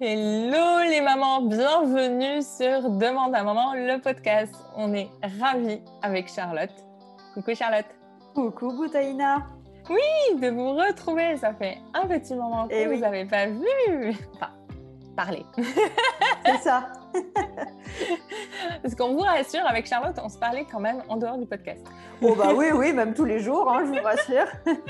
Hello les mamans, bienvenue sur Demande à maman, le podcast. On est ravis avec Charlotte. Coucou Charlotte. Coucou Boutaïna. Oui, de vous retrouver. Ça fait un petit moment que Eh vous oui. n'avez pas vu. Enfin, parler. C'est ça. Parce qu'on vous rassure, avec Charlotte, on se parlait quand même en dehors du podcast. Oh bah oui, oui, même tous les jours, hein, je vous rassure.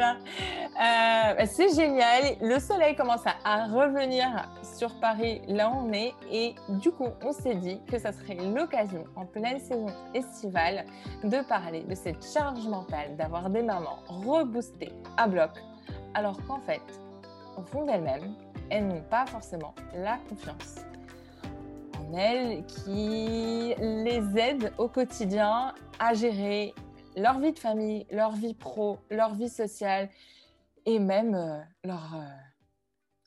Euh, bah, c'est génial. Le soleil commence à, revenir sur Paris, là on est. Et du coup, on s'est dit que ça serait l'occasion, en pleine saison estivale, de parler de cette charge mentale d'avoir des mamans reboostées à bloc, alors qu'en fait, au fond d'elles-mêmes, elles n'ont pas forcément la confiance en elles qui les aide au quotidien à gérer leur vie de famille, leur vie pro, leur vie sociale et même euh, leur, euh,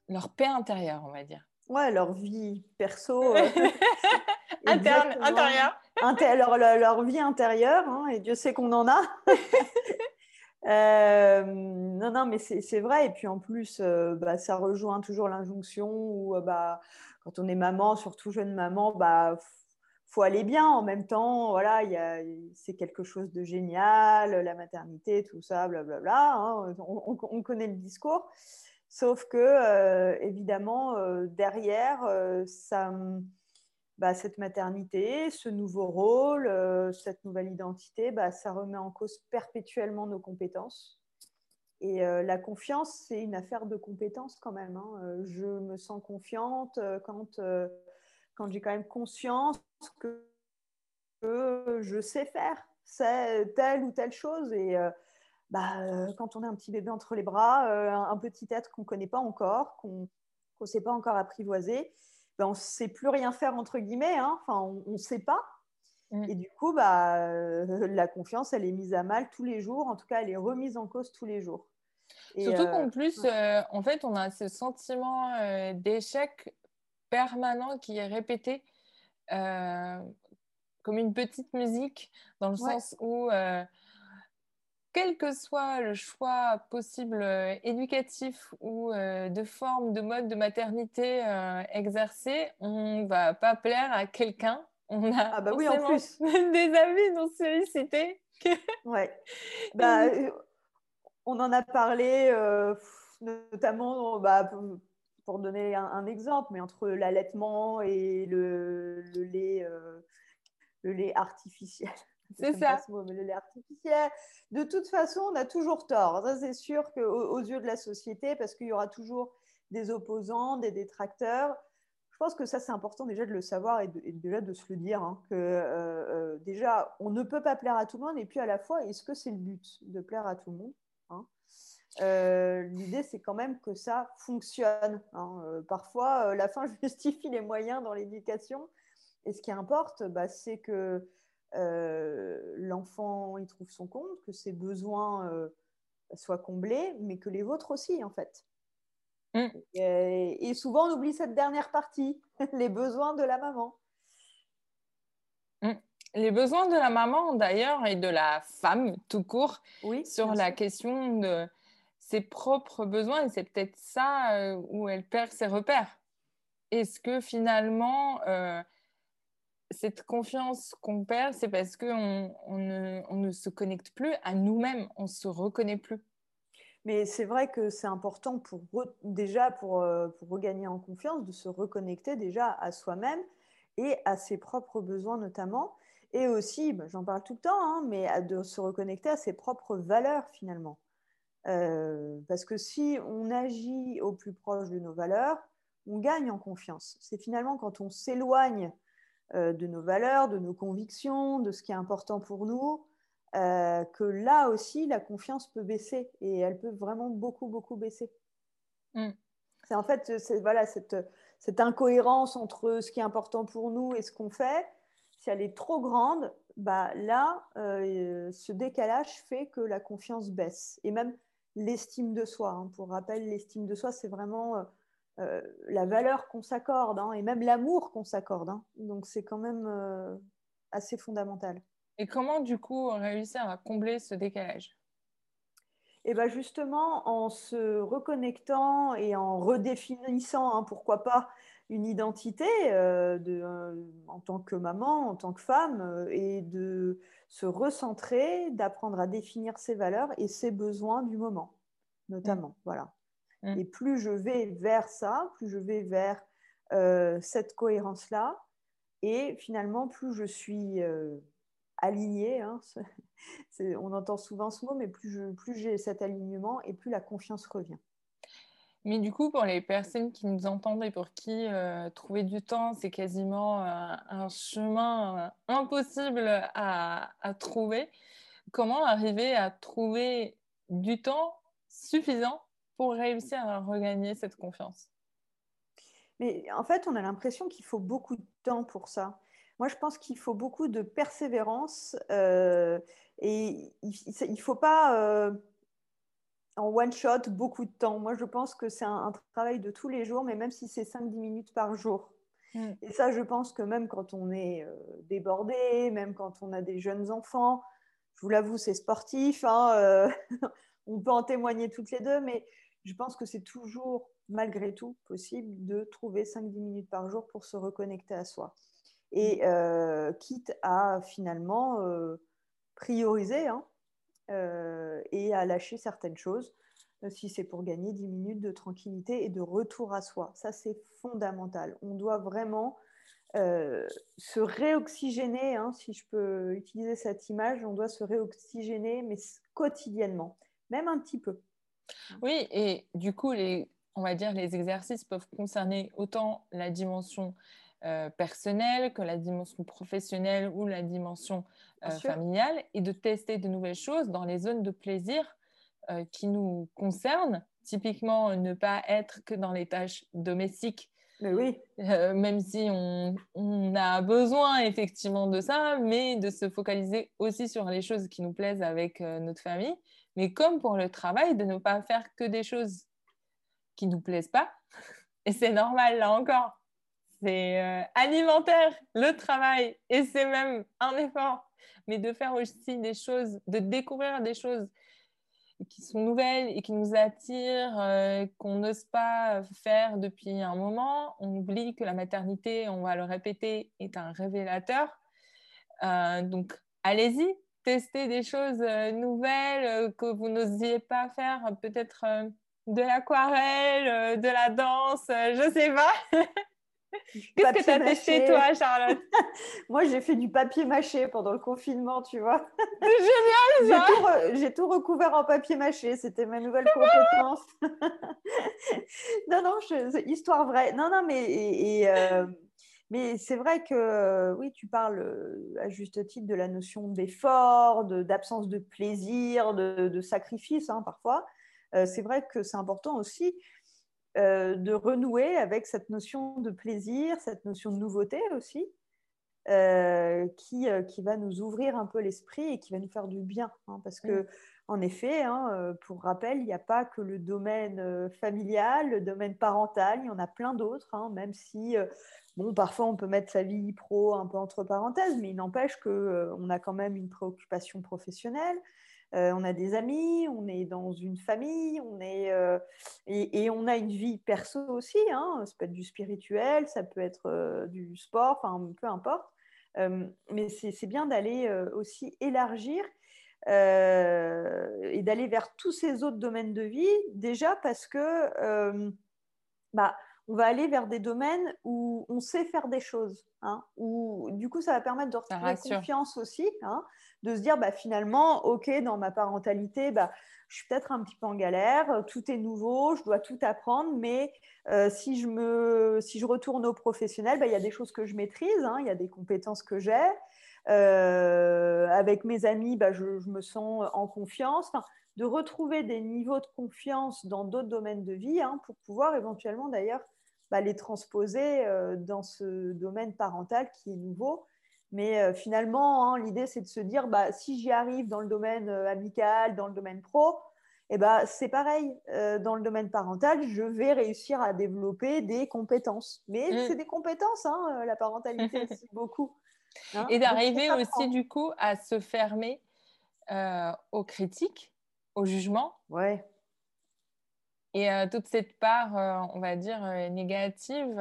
leur paix intérieure, on va dire. Ouais, leur vie perso. euh, Interne, intérieure. Inté- leur, leur- leur vie intérieure, hein, et Dieu sait qu'on en a. Non, non, mais c'est vrai. Et puis en plus, bah, ça rejoint toujours l'injonction où bah, quand on est maman, surtout jeune maman, bah, faut aller bien en même temps. Voilà, c'est quelque chose de génial, la maternité, tout ça, blablabla. hein, on, on- on connaît le discours. Sauf que, euh, évidemment, euh, derrière, euh, ça, bah, cette maternité, ce nouveau rôle, cette nouvelle identité, bah, ça remet en cause perpétuellement nos compétences. Et la confiance, c'est une affaire de compétences quand même. hein. Je me sens confiante quand, quand j'ai quand même conscience que, que je sais faire telle ou telle chose. Et euh, bah, euh, quand on a un petit bébé entre les bras, euh, un, petit être qu'on ne connaît pas encore, qu'on ne sait pas encore apprivoiser, ben, on ne sait plus rien faire, entre guillemets. hein. Enfin, on ne sait pas. Mm. Et du coup, bah, euh, la confiance, elle est mise à mal tous les jours. En tout cas, elle est remise en cause tous les jours. Et, Surtout qu'en plus, en fait, on a ce sentiment d'échec permanent qui est répété euh, comme une petite musique, dans le Ouais. sens où, euh, quel que soit le choix possible euh, éducatif ou de forme, de mode de maternité exercé, on va pas plaire à quelqu'un. On a Ah bah oui, en plus. des avis non sollicités. Ouais. Bah, on en a parlé notamment bah, pour, donner un, un exemple, mais entre l'allaitement et le, le lait, euh, le lait artificiel. C'est ça. pas ce mot, mais le lait artificiel. De toute façon, on a toujours tort. Ça, c'est sûr qu'aux aux yeux de la société, parce qu'il y aura toujours des opposants, des détracteurs. Je pense que ça, c'est important déjà de le savoir et, de- et déjà de se le dire. hein, que euh, euh, déjà, on ne peut pas plaire à tout le monde. Et puis à la fois, est-ce que c'est le but de plaire à tout le monde hein? Euh, L'idée, c'est quand même que ça fonctionne. hein. Euh, parfois, euh, la fin justifie les moyens dans l'éducation. Et ce qui importe, bah, c'est que l'enfant il trouve son compte, que ses besoins soient comblés, mais que les vôtres aussi, en fait. Mm. Et, et souvent, on oublie cette dernière partie, les besoins de la maman. Les besoins de la maman, d'ailleurs, et de la femme tout court, Oui, sur la question de ses propres besoins, et c'est peut-être ça euh, où elle perd ses repères. Est-ce que finalement, euh, cette confiance qu'on perd, c'est parce qu'on on ne, se connecte plus à nous-mêmes, on ne se reconnaît plus? Mais c'est vrai que c'est important pour déjà pour, euh, pour regagner en confiance de se reconnecter déjà à soi-même et à ses propres besoins notamment. Et aussi, bah, j'en parle tout le temps, hein, mais de se reconnecter à ses propres valeurs finalement. Euh, parce que si on agit au plus proche de nos valeurs, on gagne en confiance. C'est finalement quand on s'éloigne euh, de nos valeurs, de nos convictions, de ce qui est important pour nous, euh, que là aussi, la confiance peut baisser et elle peut vraiment beaucoup, beaucoup baisser. Mm. C'est en fait voilà, cette, cette incohérence entre ce qui est important pour nous et ce qu'on fait. Si elle est trop grande, bah, là, euh, ce décalage fait que la confiance baisse. Et même l'estime de soi. hein. Pour rappel, l'estime de soi, c'est vraiment euh, euh, la valeur qu'on s'accorde hein, et même l'amour qu'on s'accorde. hein. Donc c'est quand même euh, assez fondamental. Et comment, du coup, réussir à combler ce décalage? Et ben justement, en se reconnectant et en redéfinissant, pourquoi pas, une identité euh, de, en tant que maman, en tant que femme, et de se recentrer, d'apprendre à définir ses valeurs et ses besoins du moment, notamment. Mmh. Voilà. Mmh. Et plus je vais vers ça, plus je vais vers cette cohérence-là, et finalement, plus je suis alignée, hein, on entend souvent ce mot, mais plus, plus j'ai cet alignement et plus la confiance revient. Mais du coup, pour les personnes qui nous entendent et pour qui euh, trouver du temps, c'est quasiment euh, un chemin euh, impossible à, trouver, comment arriver à trouver du temps suffisant pour réussir à regagner cette confiance? Mais en fait, on a l'impression qu'il faut beaucoup de temps pour ça. Moi, je pense qu'il faut beaucoup de persévérance et il ne faut pas en one shot beaucoup de temps. Moi, je pense que c'est un, travail de tous les jours, mais même si c'est 5-10 minutes par jour. Mm. Et ça, je pense que même quand on est euh, débordé, même quand on a des jeunes enfants, je vous l'avoue, c'est sportif, hein, euh, on peut en témoigner toutes les deux, mais je pense que c'est toujours, malgré tout, possible de trouver 5-10 minutes par jour pour se reconnecter à soi. Et mm. euh, quitte à finalement prioriser, hein, et à lâcher certaines choses euh, si c'est pour gagner 10 minutes de tranquillité et de retour à soi. Ça, c'est fondamental. On doit vraiment euh, se réoxygéner, hein, si je peux utiliser cette image, on doit se réoxygéner, mais quotidiennement, même un petit peu. Oui, et du coup, on va dire les exercices peuvent concerner autant la dimension euh, personnelle que la dimension professionnelle ou la dimension euh, familiale et de tester de nouvelles choses dans les zones de plaisir euh, qui nous concernent. Typiquement, ne pas être que dans les tâches domestiques. Mais oui. même si on, on, a besoin effectivement de ça, mais de se focaliser aussi sur les choses qui nous plaisent avec notre famille. Mais comme pour le travail, de ne pas faire que des choses qui ne nous plaisent pas. Et c'est normal, là encore c'est euh, alimentaire, le travail, et c'est même un effort, mais de faire aussi des choses, de découvrir des choses qui sont nouvelles et qui nous attirent, euh, qu'on n'ose pas faire depuis un moment. On oublie que la maternité, on va le répéter, est un révélateur. Euh, donc, allez-y, testez des choses nouvelles que vous n'osiez pas faire, peut-être de l'aquarelle, de la danse, je ne sais pas. Qu'est-ce que tu as testé, toi, Charlotte Moi, j'ai fait du papier mâché pendant le confinement, tu vois. C'est génial, ça J'ai tout, recouvert en papier mâché. C'était ma nouvelle compétence. non, non, histoire vraie. Non, non, mais... Et, euh, mais c'est vrai que, oui, tu parles euh, à juste titre de la notion d'effort, d'absence de, plaisir, de, sacrifice, hein, parfois. Euh, c'est vrai que c'est important aussi euh, de renouer avec cette notion de plaisir, cette notion de nouveauté aussi, euh, qui, euh, qui, va nous ouvrir un peu l'esprit et qui va nous faire du bien. Hein, parce que, en effet, hein, pour rappel, il n'y a pas que le domaine familial, le domaine parental, il y en a plein d'autres, hein, même si, bon, parfois on peut mettre sa vie pro un peu entre parenthèses, mais il n'empêche qu'on a quand même une préoccupation professionnelle. Euh, on a des amis, on est dans une famille, on est, euh, et, on a une vie perso aussi. Hein. Ça peut être du spirituel, ça peut être euh, du sport, enfin peu importe. mais c'est bien d'aller aussi élargir et d'aller vers tous ces autres domaines de vie, déjà parce que bah, on va aller vers des domaines où on sait faire des choses. Hein, où, du coup, ça va permettre de retrouver confiance aussi, hein, de se dire bah, finalement, OK, dans ma parentalité, bah, je suis peut-être un petit peu en galère, tout est nouveau, je dois tout apprendre, mais euh, si, je me, si je retourne au professionnel, bah, il y a des choses que je maîtrise, hein, il y a des compétences que j'ai. Euh, avec mes amis, bah, je, me sens en confiance. Enfin, de retrouver des niveaux de confiance dans d'autres domaines de vie hein, pour pouvoir éventuellement d'ailleurs bah, les transposer euh, dans ce domaine parental qui est nouveau. Mais euh, finalement, hein, l'idée, c'est de se dire, bah, si j'y arrive dans le domaine euh, amical, dans le domaine pro, eh ben, c'est pareil. dans le domaine parental, je vais réussir à développer des compétences. Mais mm. c'est des compétences, hein, la parentalité, c'est beaucoup. Et d'arriver aussi, du coup, à se fermer aux critiques au jugement. Ouais. Et toute cette part, on va dire, négative,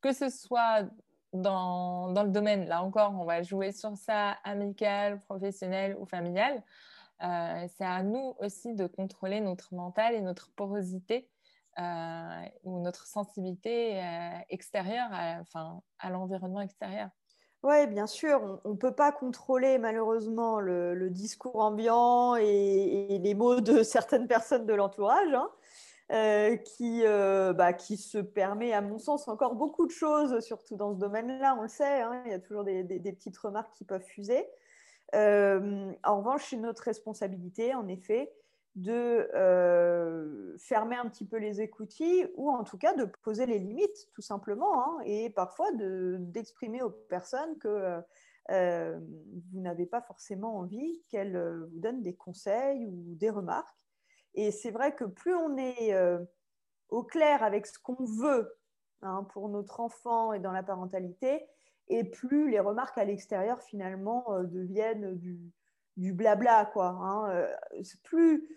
que ce soit dans, dans, le domaine, là encore, on va jouer sur ça, amical, professionnel ou familial. c'est à nous aussi de contrôler notre mental et notre porosité ou notre sensibilité extérieure, à, enfin, à l'environnement extérieur. Oui, bien sûr, on ne peut pas contrôler malheureusement le, discours ambiant et, les mots de certaines personnes de l'entourage, hein, euh, qui, euh, bah, qui se permet, à mon sens, encore beaucoup de choses, surtout dans ce domaine-là, on le sait, hein, il y a toujours des, petites remarques qui peuvent fuser. Euh, en revanche, c'est notre responsabilité, en effet, de fermer un petit peu les écoutilles ou en tout cas de poser les limites tout simplement hein, et parfois d'exprimer aux personnes que vous n'avez pas forcément envie qu'elles vous donnent des conseils ou des remarques. Et c'est vrai que plus on est au clair avec ce qu'on veut hein, pour notre enfant et dans la parentalité, et plus les remarques à l'extérieur finalement deviennent du, du blabla quoi. Hein. plus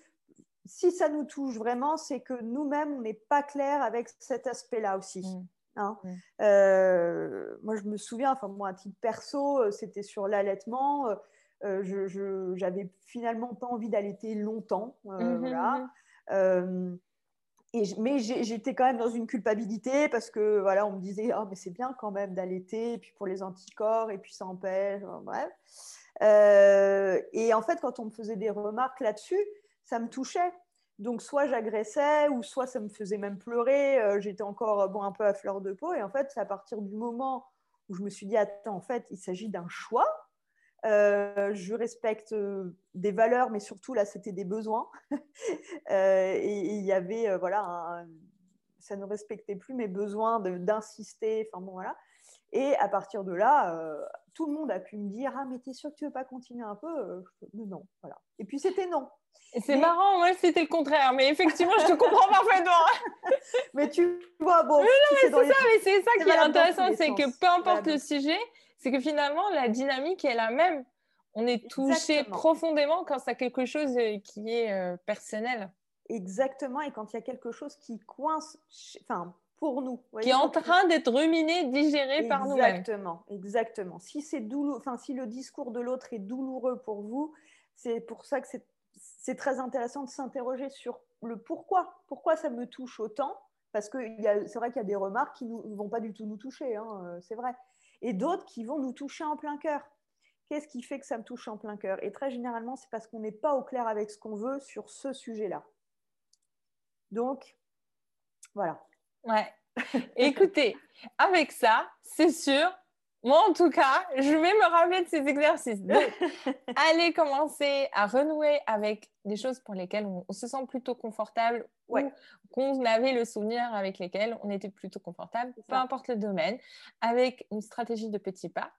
si ça nous touche vraiment, c'est que nous-mêmes, on n'est pas clair avec cet aspect-là aussi. Mm. Hein. Mm. Euh, moi, je me souviens, enfin, moi, à titre perso, euh, c'était sur l'allaitement. Euh, j'avais finalement pas envie d'allaiter longtemps. Mm-hmm, voilà. Mm-hmm. et, mais j'étais quand même dans une culpabilité parce que voilà, on me disait oh, mais c'est bien quand même d'allaiter, et puis pour les anticorps, et puis ça empêche, bref. et en fait, quand on me faisait des remarques là-dessus, ça me touchait. Donc, soit j'agressais, ou soit ça me faisait même pleurer. Euh, j'étais encore euh, bon, un peu à fleur de peau. Et en fait, c'est à partir du moment où je me suis dit, attends, en fait, il s'agit d'un choix. Euh, je respecte des valeurs, mais surtout, là, c'était des besoins. et il y avait, voilà, ça ne respectait plus mes besoins d'insister. Enfin, bon, voilà. Et à partir de là, tout le monde a pu me dire Ah, mais t'es sûr que tu veux pas continuer un peu Non, voilà. Et puis c'était non. C'est marrant, moi c'était le contraire, mais effectivement, je te comprends parfaitement. mais tu vois, bon. c'est ça, mais c'est ça qui est intéressant, c'est que peu importe le sujet, c'est que finalement, la dynamique est la même. On est touché profondément quand c'est quelque chose euh, qui est euh, personnel. Exactement, et quand il y a quelque chose qui coince, enfin, pour nous. qui est en train d'être ruminé, digéré par nous-mêmes. Exactement, exactement. Si, c'est douloureux, enfin, si le discours de l'autre est douloureux pour vous, c'est pour ça que c'est c'est très intéressant de s'interroger sur le pourquoi. Pourquoi ça me touche autant? Parce que c'est vrai qu'il y a des remarques qui ne vont pas du tout nous toucher, hein, euh, c'est vrai. Et d'autres qui vont nous toucher en plein cœur. Qu'est-ce qui fait que ça me touche en plein cœur? Et très généralement, c'est parce qu'on n'est pas au clair avec ce qu'on veut sur ce sujet-là. Donc, voilà. Ouais. Écoutez, avec ça, c'est sûr, moi, en tout cas, je vais me rappeler de ces exercices. allez commencer à renouer avec des choses pour lesquelles on, se sent plutôt confortable ou qu'on avait le souvenir avec lesquelles on était plutôt confortable, peu importe le domaine, avec une stratégie de petits pas.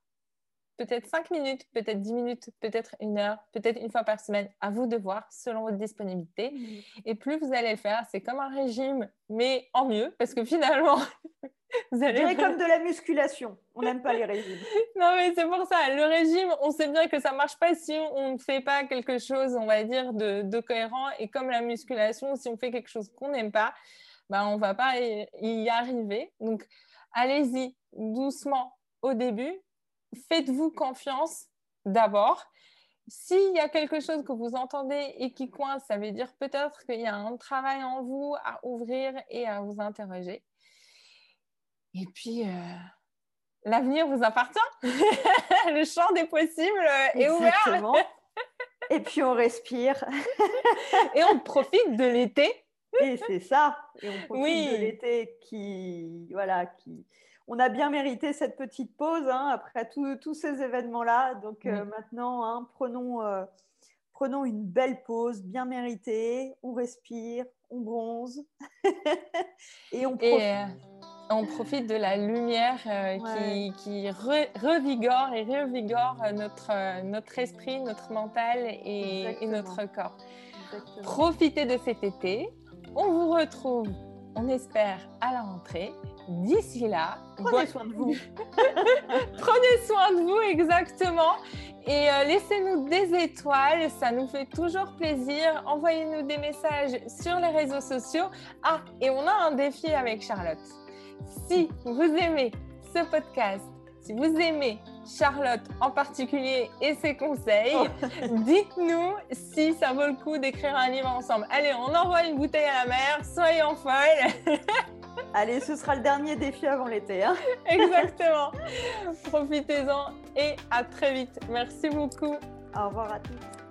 Peut-être 5 minutes, peut-être 10 minutes, peut-être une heure, peut-être une fois par semaine, à vous de voir selon votre disponibilité. Mmh. Et plus vous allez le faire, c'est comme un régime, mais en mieux, parce que finalement, Vous allez... comme de la musculation. On n'aime pas les régimes. non, mais c'est pour ça. Le régime, on sait bien que ça ne marche pas si on ne fait pas quelque chose, on va dire, de, cohérent. Et comme la musculation, si on fait quelque chose qu'on n'aime pas, ben, on ne va pas y arriver. Donc, allez-y doucement au début. Faites-vous confiance d'abord. S'il y a quelque chose que vous entendez et qui coince, ça veut dire peut-être qu'il y a un travail en vous à ouvrir et à vous interroger. Et puis, euh, l'avenir vous appartient. le champ des possibles est ouvert. Et puis, on respire. et on profite de l'été. Et c'est ça. Et on profite de l'été qui, voilà, qui, on a bien mérité cette petite pause hein, après tous ces événements-là. Donc euh, maintenant, hein, prenons, euh, prenons une belle pause, bien méritée. On respire, on bronze et on profite on profite de la lumière euh, qui, revigore et revigore notre, euh, notre esprit, notre mental et, notre corps. Profitez de cet été. On vous retrouve, on espère, à la rentrée. D'ici là, prenez soin de vous. prenez soin de vous, exactement. Et euh, laissez-nous des étoiles, ça nous fait toujours plaisir. Envoyez-nous des messages sur les réseaux sociaux. Ah, et on a un défi avec Charlotte. Si vous aimez ce podcast, si vous aimez Charlotte en particulier et ses conseils, oh. dites-nous si ça vaut le coup d'écrire un livre ensemble. Allez, on envoie une bouteille à la mer, soyons folles. Allez, ce sera le dernier défi avant l'été. Hein. Exactement. Profitez-en et à très vite. Merci beaucoup. Au revoir à tous.